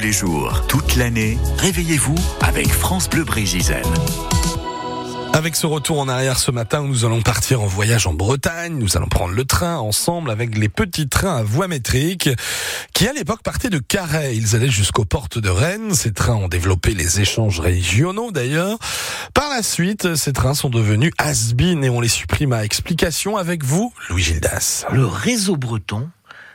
les jours, toute l'année, réveillez-vous avec France Bleu Brésil. Avec ce retour en arrière ce matin, nous allons partir en voyage en Bretagne. Nous allons prendre le train ensemble avec les petits trains à voie métrique qui à l'époque partaient de Carhaix. Ils allaient jusqu'aux portes de Rennes. Ces trains ont développé les échanges régionaux d'ailleurs. Par la suite, ces trains sont devenus has et on les supprime à explication avec vous, Louis Gildas. Le réseau breton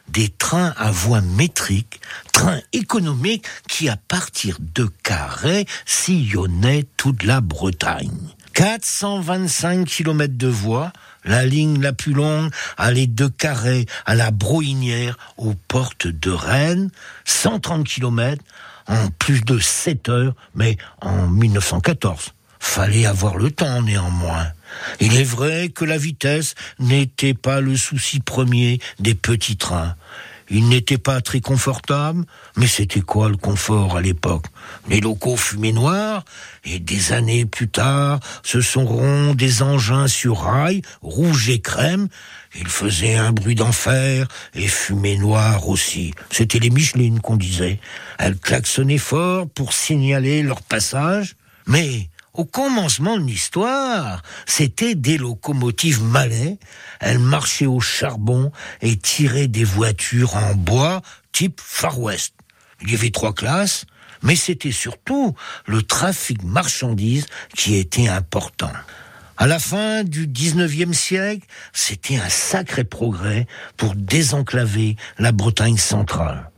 des trains à voie métrique, trains économiques qui, à partir de Carhaix, sillonnaient toute la Bretagne. 425 km de voie, la ligne la plus longue allait de Carré à la Brohinière aux portes de Rennes, 130 km en plus de 7 heures, mais en 1914. Fallait avoir le temps néanmoins. Il est vrai que la vitesse n'était pas le souci premier des petits trains. Il n'était pas très confortable, mais c'était quoi le confort à l'époque? Les locaux fumaient noirs, et des années plus tard, ce seront des engins sur rail, rouge et crème. Ils faisaient un bruit d'enfer et fumaient noir aussi. C'était les Michelin qu'on disait. Elles klaxonnaient fort pour signaler leur passage, mais au commencement de l'histoire, c'était des locomotives malais. Elles marchaient au charbon et tiraient des voitures en bois type Far West. Il y avait trois classes, mais c'était surtout le trafic marchandises qui était important. À la fin du 19e siècle, c'était un sacré progrès pour désenclaver la Bretagne centrale.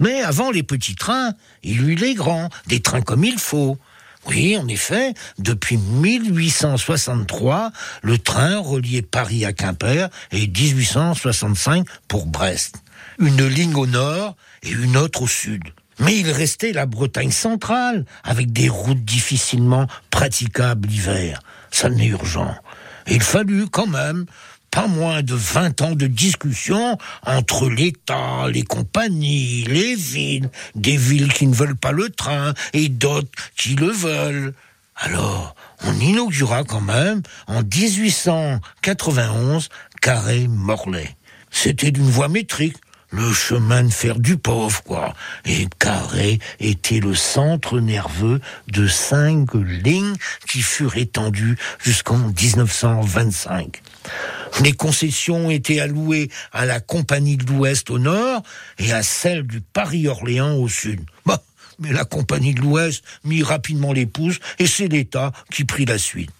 Mais avant les petits trains, il y eut les grands, des trains comme il faut. Oui, en effet, depuis 1863, le train reliait Paris à Quimper et 1865 pour Brest. Une ligne au nord et une autre au sud. Mais il restait la Bretagne centrale, avec des routes difficilement praticables l'hiver. Ça n'est urgent. il fallut quand même pas moins de 20 ans de discussion entre l'État, les compagnies, les villes, des villes qui ne veulent pas le train et d'autres qui le veulent. Alors, on inaugura quand même en 1891 Carré-Morlaix. C'était d'une voie métrique, le chemin de fer du pauvre, quoi. Et Carré était le centre nerveux de cinq lignes qui furent étendues jusqu'en 1925. Les concessions étaient allouées à la Compagnie de l'Ouest au nord et à celle du Paris-Orléans au sud. Bah, mais la Compagnie de l'Ouest mit rapidement les pouces et c'est l'État qui prit la suite.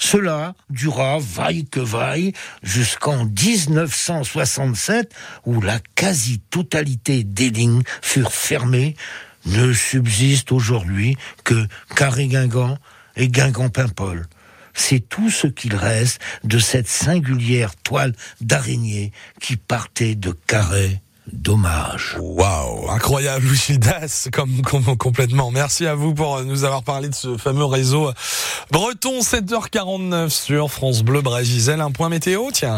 Cela dura vaille que vaille jusqu'en 1967 où la quasi-totalité des lignes furent fermées. Ne subsiste aujourd'hui que Carré-Guingamp et Guingamp-Paimpol c'est tout ce qu'il reste de cette singulière toile d'araignée qui partait de Carré dommage. Waouh, incroyable, Louis comme, complètement. Merci à vous pour nous avoir parlé de ce fameux réseau breton 7h49 sur France Bleu Brésil. Un point météo, tiens.